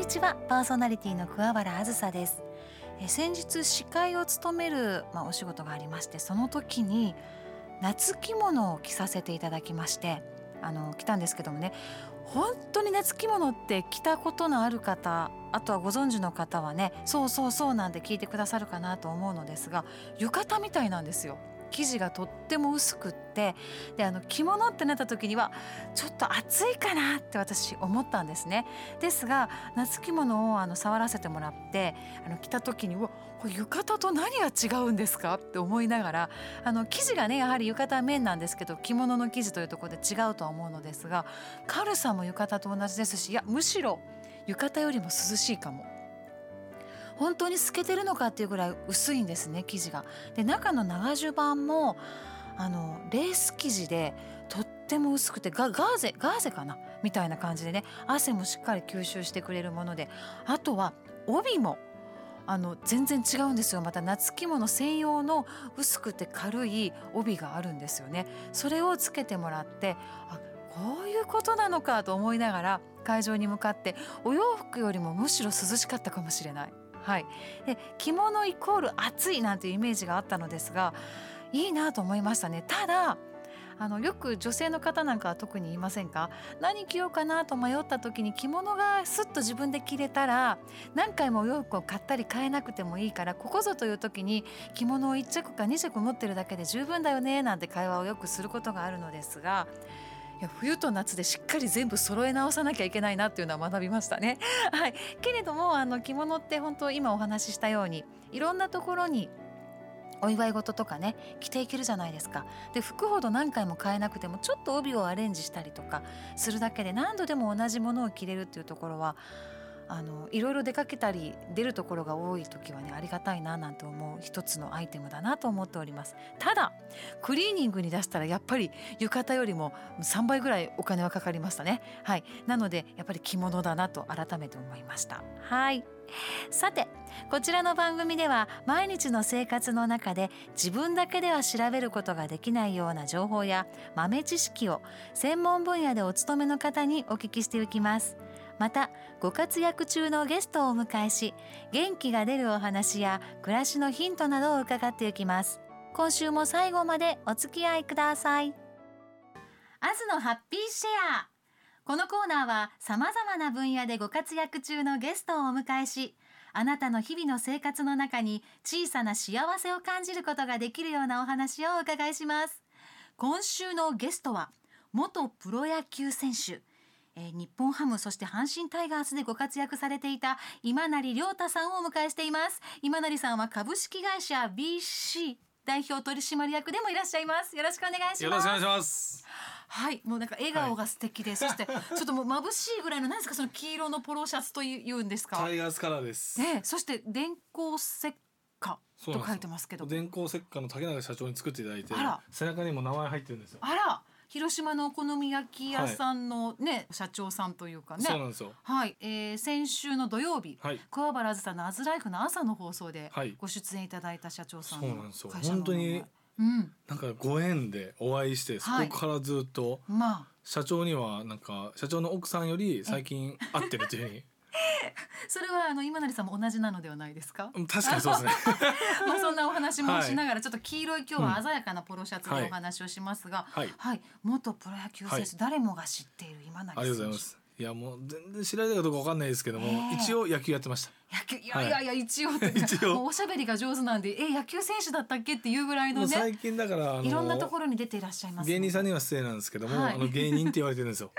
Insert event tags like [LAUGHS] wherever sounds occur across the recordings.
にちは。パーソナリティの桑原あずさです。え先日司会を務める、まあ、お仕事がありましてその時に夏着物を着させていただきましてあの着たんですけどもね本当に夏着物って着たことのある方あとはご存知の方はねそうそうそうなんて聞いてくださるかなと思うのですが浴衣みたいなんですよ。生地がとっても薄くってであの着物ってなった時にはちょっと暑いかなって私思ったんですね。ですが夏着物をあの触らせてもらってあの着た時にうわこれ浴衣と何が違うんですかって思いながらあの生地がねやはり浴衣は綿なんですけど着物の生地というところで違うとは思うのですが軽さも浴衣と同じですしいやむしろ浴衣よりも涼しいかも。本当に透けてるのかっていうぐらい薄いんですね生地が。で中の長襦袢もあのレース生地でとっても薄くてガガーゼガーゼかな？みたいな感じでね汗もしっかり吸収してくれるものであとは帯もあの全然違うんですよ。また夏着物専用の薄くて軽い帯があるんですよね。それをつけてもらってあこういうことなのかと思いながら会場に向かってお洋服よりもむしろ涼しかったかもしれない。はい、で着物イコール暑いなんていうイメージがあったのですがいいなと思いましたね。ただあのよく女性の方なんかは特に言いませんか？何着ようかなと迷った時に着物がスッと自分で着れたら何回もお洋服を買ったり買えなくてもいいからここぞという時に着物を1着か2着持ってるだけで十分だよねなんて会話をよくすることがあるのですがいや冬と夏でしっかり全部揃え直さなきゃいけないなっていうのは学びましたね。[LAUGHS] はい、けれどもあの着物って本当今お話ししたようにいろんなところにお祝い事とかね着ていけるじゃないですかで服ほど何回も買えなくてもちょっと帯をアレンジしたりとかするだけで何度でも同じものを着れるっていうところはあのいろいろ出かけたり出るところが多い時はねありがたいななんて思う一つのアイテムだなと思っております。ただクリーニングに出したらやっぱり浴衣よりも3倍ぐらいお金はかかりましたね。はい。なのでやっぱり着物だなと改めて思いました。はい。さてこちらの番組では毎日の生活の中で自分だけでは調べることができないような情報や豆知識を専門分野でお勤めの方にお聞きしていきます。またご活躍中のゲストをお迎えし元気が出るお話や暮らしのヒントなどを伺っていきます。今週も最後までお付き合いください。アズのハッピーシェア。このコーナーは様々な分野でご活躍中のゲストをお迎えしあなたの日々の生活の中に小さな幸せを感じることができるようなお話をお伺いします。今週のゲストは元プロ野球選手えー、日本ハムそして阪神タイガースでご活躍されていた今成亮太さんをお迎えしています。今成さんは株式会社 BC 代表取締役でもいらっしゃいます。よろしくお願いします。よろしくお願いします。はいもうなんか笑顔が素敵で、はい、そしてちょっともう眩しいぐらいの何ですかその黄色のポロシャツというんですか？タイガースカラーです。ねそして電光石火と書いてますけど。電光石火の竹永社長に作っていただいて背中にも名前入ってるんですよ。あら広島のお好み焼き屋さんのね、はい、社長さんというかね。そうなんですよ。はい、えー、先週の土曜日、はい、桑原あずさのアズライフの朝の放送でご出演いただいた社長さんそうなんですよ。本当にうん、なんかご縁でお会いしてそこからずっと、まあ、社長にはなんか社長の奥さんより最近会ってるというふうにそれはあの今成さんも同じなのではないですか？確かにそうですね。[LAUGHS] まあそんなお話もしながら、ちょっと黄色い今日は鮮やかなポロシャツでお話をしますが、はい、はい、元プロ野球選手、誰もが知っている今成。ありがとうございます。いやもう全然知られたかどうかわかんないですけども、一応野球やってました。野球いやいやいや、一応 [LAUGHS] 一応おしゃべりが上手なんでえ野球選手だったっけっていうぐらいのね。最近だからいろんなところに出ていらっしゃいます、芸人さんには失礼なんですけども、あの芸人って言われてるんですよ。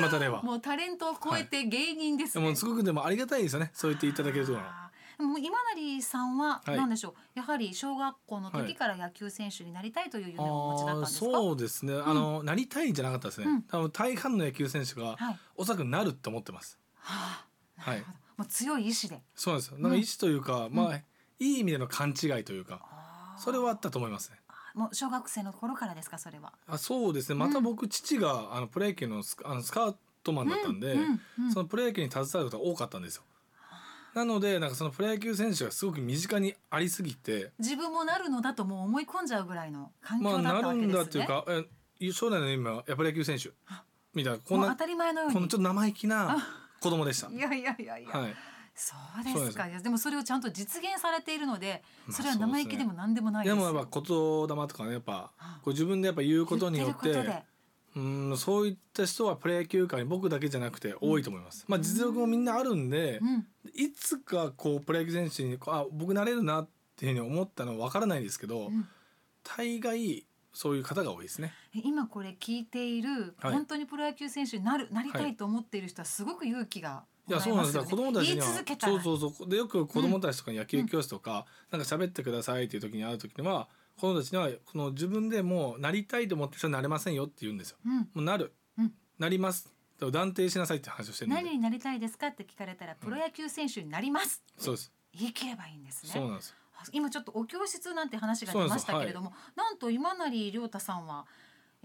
巷では。もうタレントを超えて芸人です、ね、もうすごくでもありがたいですよね。そう言っていただけるともう今成さんは何でしょう、はい、やはり小学校の時から野球選手になりたいという夢をお持ちだったんですか、そうですね、あのなりたいんじゃなかったですね、うん、多分大半の野球選手が、おそらくなるって思ってます、はあ、はい。もう強い意志で。そうなんですよ。なんか意志というか、うん、まあいい意味での勘違いというか、それはあったと思いますねもう小学生の頃からですかそれは？あそうですねまた僕、父があのプロ野球のスあのスカートマンだったんで、そのプロ野球に携わることが多かったんですよ。なのでなんかそのプロ野球選手がすごく身近にありすぎて自分もなるのだともう思い込んじゃうぐらいの環境だったわけですね。まあ、なるんだっていうかえ将来の夢はやっぱり野球選手みたいなこんな当たり前のようにこのちょっと生意気な子供でした。いやいやいやいや、はい。そうですか。でもそれをちゃんと実現されているのでまあそれは生意気でも何でもないです。よでもやっぱ言霊とかねやっぱあこう自分でやっぱ言うことによってうんそういった人はプロ野球界に僕だけじゃなくて多いと思います。まあ実力もみんなあるんで、うん。いつかこうプロ野球選手にこうあ僕なれるなっていうふうに思ったのは分からないですけど、うん。大概そういう方が多いですね。え今これ聞いている、はい。本当にプロ野球選手になるなりたい。と思っている人はすごく勇気がいやそうなんです。よ子供たちにはそうそうそう。でよく子供たちとかに野球教室とか、なんか喋ってくださいっていう時に会う時には子供たちにはこの自分でもうなりたいと思ってる人はなれませんよって言うんですよ。うん。もうなる、うん。なります。と断定しなさいって話をして何になりたいですかって聞かれたらプロ野球選手になります、そうです。言い切ればいいんですね。そうなんです。あ今ちょっとお教室なんて話が出ましたけれども、なんと今成亮太さんはえ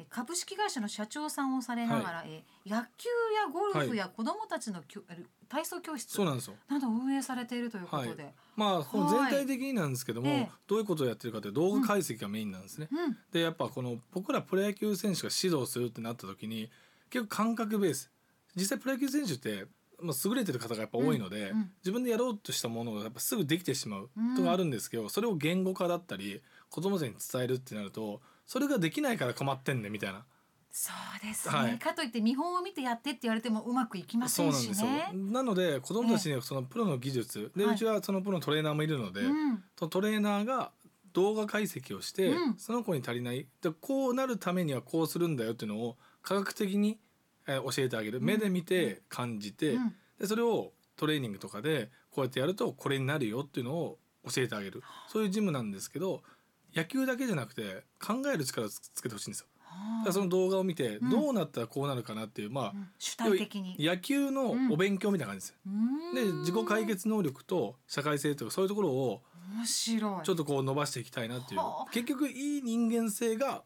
株式会社の社長さんをされながら、え野球やゴルフや子どもたちのきょ、体操教室。そうなんですよ。などを運営されているということで、まあこの全体的になんですけども、ええ。どういうことをやってるかというと動画解析がメインなんですね、うん。でやっぱこの僕らプロ野球選手が指導するってなった時に結構感覚ベース。実際プロ野球選手って、まあ、優れてる方がやっぱ多いので、うんうん。自分でやろうとしたものがやっぱすぐできてしまううんとかあるんですけど、それを言語化だったり子供たちに伝えるってなるとそれができないから困ってんねみたいな。そうですね、はい。かといって見本を見てやってって言われてもうまくいきませそうんなんですよ。しね。なので子供たちにはそのプロの技術、ではい。うちはそのプロのトレーナーもいるので、うん。トレーナーが動画解析をして、うん。その子に足りない。でこうなるためにはこうするんだよっていうのを科学的に、えー教えてあげる、うん。目で見て感じて、うん。でそれをトレーニングとかでこうやってやるとこれになるよっていうのを教えてあげる。そういうジムなんですけど野球だけじゃなくて考える力をつつけてほしいんですよ。だからその動画を見てうん。どうなったらこうなるかなっていう、まあうん。主体的に。野球のお勉強みたいな感じです。でうん。自己解決能力と社会性とかそういうところを面白い。ちょっとこう伸ばしていきたいなっていう。はあ。結局いい人間性が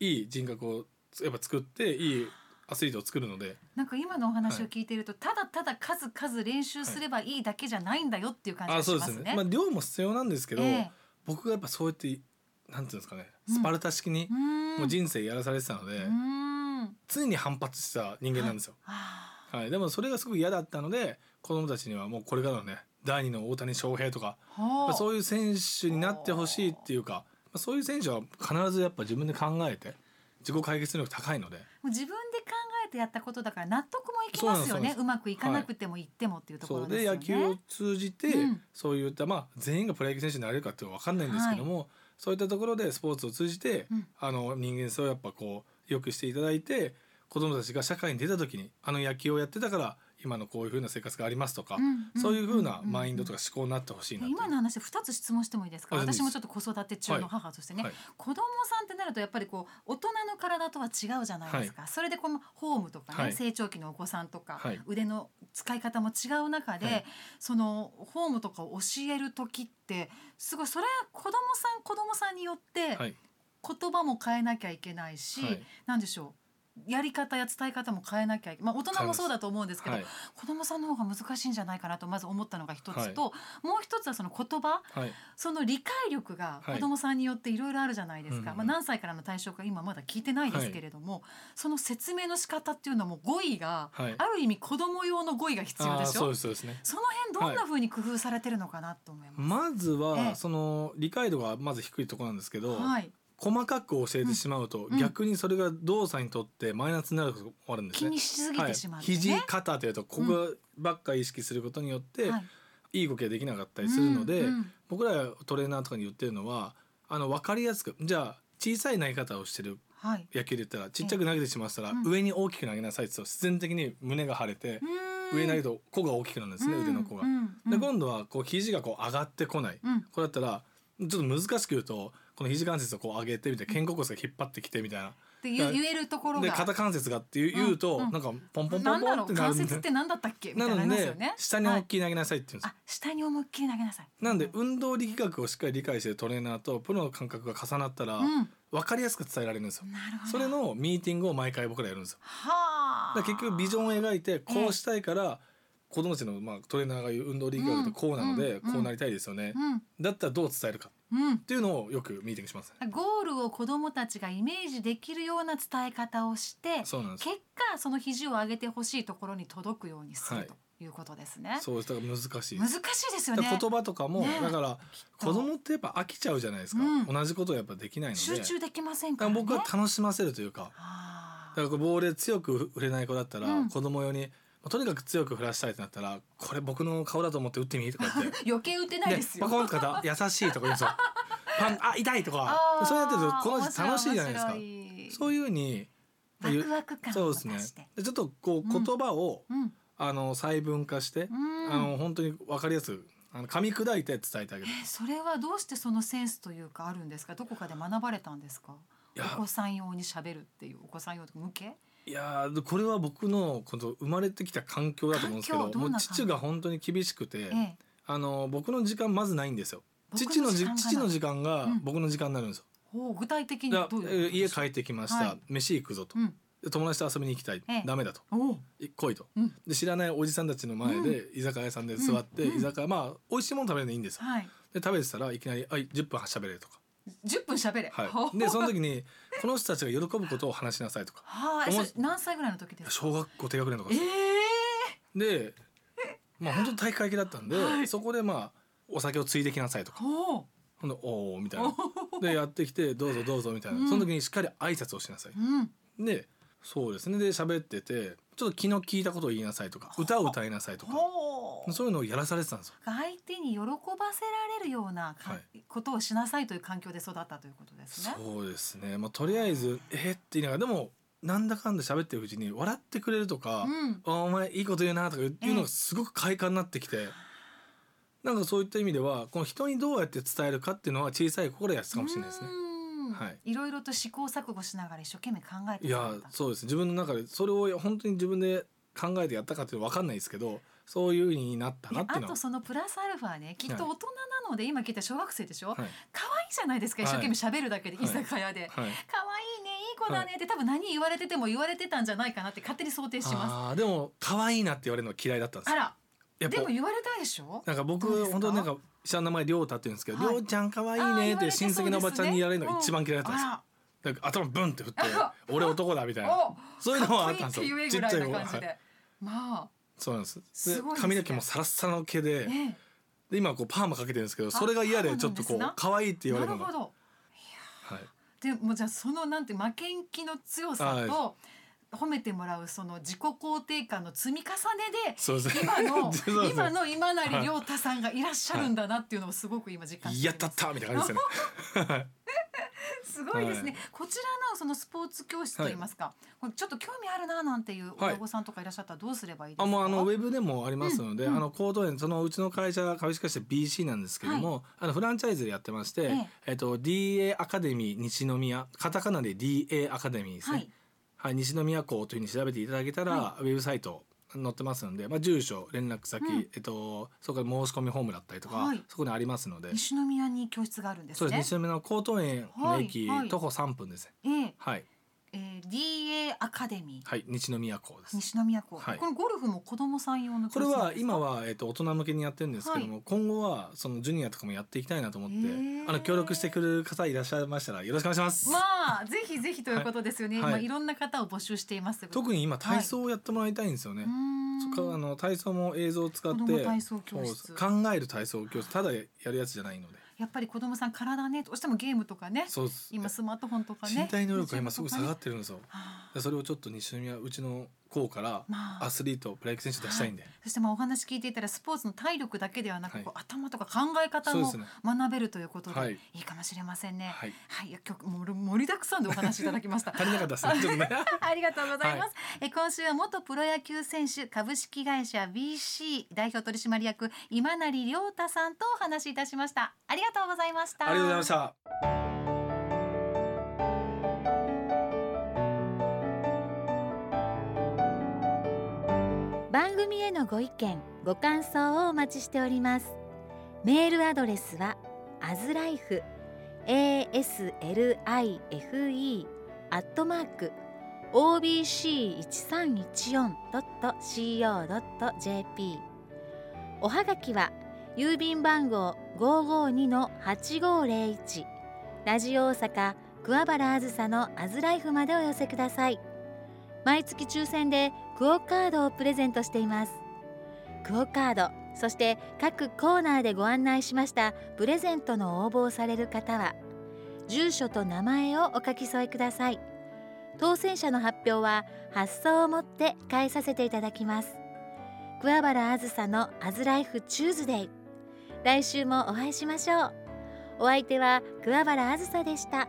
いい人格をやっぱ作っていいアスリートを作るので。なんか今のお話を聞いていると、ただただ数々練習すればいいだけじゃないんだよっていう感じがあそうしますね。ですね。まあ量も必要なんですけど、ええ。僕がやっぱそうやってなんていうんですかねうん。スパルタ式にうん。もう人生やらされてたので、うん。常に反発した人間なんですよ。あはい、でもそれがすごく嫌だったので子供たちにはもうこれからのね第二の大谷翔平とかあそういう選手になってほしいっていうかまあそういう選手は必ずやっぱ自分で考えて自己解決能力高いので。もう自分で考えてやったことだから納得もいきますよね。うまくいかなくても言ってもっていうところですよね。で野球を通じて、うん。そういったまあ全員がプロ野球選手になれるかっていうのは分かんないんですけども、そういったところでスポーツを通じて、うん。あの人間性をやっぱこう良くしていただいて子供たちが社会に出た時にあの野球をやってたから今のこういう風な生活がありますとか、うんそういう風なうんマインドとか思考になってほしいな今の話2つ質問してもいいですか？私もちょっと子育て中の母としてね、はい。子供さんってなるとやっぱりこう大人の体とは違うじゃないですか、それでこのフォームとかね、はい。成長期のお子さんとか、はい。腕の使い方も違う中で、はい。そのフォームとかを教える時ってすごいそれは子供さん子供さんによってはい。言葉も変えなきゃいけないし、はい。なんでしょう？やり方や伝え方も変えなきゃいけない、まあ、大人もそうだと思うんですけど、はい。子供さんの方が難しいんじゃないかなとまず思ったのが一つと、はい。もう一つはその言葉。はい。その理解力がはい。子供さんによっていろいろあるじゃないですか、うんまあ、何歳からの対象か今まだ聞いてないですけれども、その説明の仕方っていうのも語彙が、はい。ある意味子供用の語彙が必要あーそうでしょですそうですね。その辺どんな風に工夫されてるのかなと思います。まずは、ええ。その理解度がまず低いところなんですけど、はい、細かく教えてしまうと、うん。逆にそれが動作にとってマイナスになることもあるんですね。気にしすぎてしまってね。はい、肘肩というとここばっか意識することによって、はいい、い動きができなかったりするので、うんうん僕らトレーナーとかに言ってるのはあの分かりやすくじゃあ小さい投げ方をしてるはい。野球で言ったらちっちゃく投げてしまったら、うん。上に大きく投げなさいって言うと自然的に胸が腫れて、上に投げると子が大きくなるんですね、腕の子が。で今度はこう肘がこう上がってこない、うん。これだったらちょっと難しく言うとこの肘関節をこう上げてみたいな肩甲骨が引っ張ってきてみたいな。って言えるところがで肩関節がっていう言うと、うんうんなんかポンポンポンポンってなるんで関節って何だったっけ？みたいなのになりますよね。で下にはい大きい投げなさいって言うんですよ、あ下に思いっきり投げなさい。なんで運動力学をしっかり理解してるトレーナーとプロの感覚が重なったらうん分かりやすく伝えられるんですよ。なるほど。それのミーティングを毎回僕らやるんですよ。はあ。結局ビジョンを描いてこうしたいから子供たちのまあトレーナーが言う運動力学ってこうなのでうんうんこうなりたいですよね。うんだったらどう伝えるか。うんっていうのをよくミーティングしますね。ゴールを子どもたちがイメージできるような伝え方をしてそうなんです。結果その肘を上げてほしいところに届くようにする、はいということですね。そうですだから難しい。難しいですよね。言葉とかも、ねだからと子供ってやっぱ飽きちゃうじゃないですか、うん同じことをやっぱできないので集中できませんだからからね。僕は楽しませるというかあだからこうボールで強く振れない子だったら、うん子供用にまあとにかく強く振らしたいってなったらこれ僕の顔だと思って打ってみとか言って。ー [LAUGHS] 余計打てないですよ。パコンとか優しいとか言うんですよ。[LAUGHS] パンあ痛いとか。そうやってるとこの人楽しいじゃないですか。そういうふうにワクワク感そうですね。ちょっとこううん。言葉を、うん。あの細分化して、うん。あの本当に分かりやすくあの噛み砕いて伝えてあげる。えーそれはどうしてそのセンスというかあるんですか？どこかで学ばれたんですか？お子さん用に喋るっていうお子さん用向け？いやーこれは僕のこの生まれてきた環境だと思うんですけどもう父が本当に厳しくて、ええ。あの僕の時間まずないんですよ。父のじ父の時間がうん。僕の時間になるんですよ、ほう具体的にだど家帰ってきました、はい。飯行くぞと、うん。で友達と遊びに行きたい、ええ。ダメだと。来いと。うん。で知らないおじさんたちの前で居酒屋さんで座って、うん。居酒屋まあ美味しいもの食べるのいいんですよ。はい。で食べてたらいきなり「はい10分喋れ」とか、10分喋れ。はい、でその時にこの人たちが喜ぶことを話しなさいとか。はい何歳ぐらいの時ですか？小学校低学年とかえです。えでまあ本当に体育会系だったんで、はい。そこでまあお酒をついできなさいとか。ほんでおおみたいな。でやってきてどうぞどうぞみたいな、うん。その時にしっかり挨拶をしなさい、うん。でそうですね。で喋っててちょっと気の利いたことを言いなさいとか。歌を歌いなさいとかそういうのをやらされてたんですよ。相手に喜ばせられるようなことをしなさいという環境で育ったということですね。そうですね。まあとりあえず「えっ?」って言いながらでもなんだかんだ喋ってるうちに笑ってくれるとかうん「あお前いいこと言うな」とかいうのがすごく快感になってきて、なんかそういった意味ではこの人にどうやって伝えるかっていうのは小さい頃やってたかもしれないですね。うん。はい。いろいろと試行錯誤しながら一生懸命考えていやそうです。自分の中でそれを本当に自分で考えてやったかっていうのは分かんないですけどそういう風になったなっていうのは。あとそのプラスアルファねきっと大人なので、今聞いた小学生でしょ、はい。可愛いじゃないですか一生懸命喋るだけで、はい。居酒屋で、はい。可愛いねいい子だねって、多分何言われてても言われてたんじゃないかなって勝手に想定しまあーでも可愛いなって言われるのは嫌いだったんですあらでも言われたでしょ？なんか僕本当になんか下の名前りょうたって言うんですけど「りはいちゃん可愛いね」って親戚のおばちゃんに言われるのが一番嫌いだったんですよ。あなんか頭ブンって振って [LAUGHS] あ「俺男だ」みたいな。おそういうのはあったんですよ。ちっちゃいで、まあそうなんです。ですね。髪の毛もサラッサラの毛でねで今こうパーマかけてるんですけどそれが嫌でちょっとこう可愛いって言われるの。がなるほど。はい。でもじゃあそのなんて負けん気の強さと褒めてもらうその自己肯定感の積み重ねで今の今の今成亮太さんがいらっしゃるんだなっていうのをすごく今実感してやったったみたいな感じですよね。[LAUGHS] すごいですね、はこちらのそのスポーツ教室といいますか、これちょっと興味あるななんていう親御さんとかいらっしゃったらどうすればいいですか、あもうあのウェブでもありますので、うんうん。あの高等園そのうちの会社株式会社 BC なんですけども、あのフランチャイズでやってまして、ええ。っと DA アカデミー西宮カタカナで DA アカデミーですね。はいはい、西宮校というふうに調べていただけたら、はウェブサイト載ってますので、まあ、住所連絡先、うん。えっと、そこから申し込みフォームだったりとか、はい。そこにありますので、西宮に教室があるんですね。そうです。西宮の高等園の駅、はい。はい。徒歩3分です。ね。ええ。はい、えー、DA アカデミー。はい、西宮校です。西宮校、はい。このゴルフも子供さん用のこれは今は、えっと、大人向けにやってるんですけども、今後はそのジュニアとかもやっていきたいなと思ってへー。あの協力してくれる方いらっしゃいましたらよろしくお願いします。まあぜひぜひということですよね、はい。まあい。ろんな方を募集しています特に今体操をやってもらいたいんですよね。そっかあの体操も映像を使って子供体操教室。そう考える体操教室。ただやるやつじゃないのでやっぱり子供さん体ねどうしてもゲームとかね今スマートフォンとかね身体能力が今すごい下がっってるんですよ。はそれをちょっと西宮うちの校からまあ。アスリートプロ野球選手出したいんで、そしてまあお話聞いていたらスポーツの体力だけではなく、はい。こう頭とか考え方も学べるということで、はい。い、いかもしれませんね。はい。はい、いや今日もう盛りだくさんでお話しいただきました。[LAUGHS] 足りなかったです。ね [LAUGHS] ありがとうございます。え今週は元プロ野球選手株式会社 BC 代表取締役今成亮太さんとお話しいたしました。ありがとうございました。ありがとうございました組へのご意見ご感想をお待ちしております。メールアドレスは aslife aslife アットマーク obc1314.co.jp おはがきは郵便番号552-8501ラジオ大阪桑原あずさのアズライフまでお寄せください。毎月抽選でクオカードをプレゼントしています。クオカードそして各コーナーでご案内しましたプレゼントの応募をされる方は住所と名前をお書き添えください。当選者の発表は発送をもって返させていただきます。桑原あずさのアズライフチューズデイ。来週もお会いしましょう。お相手は桑原あずさでした。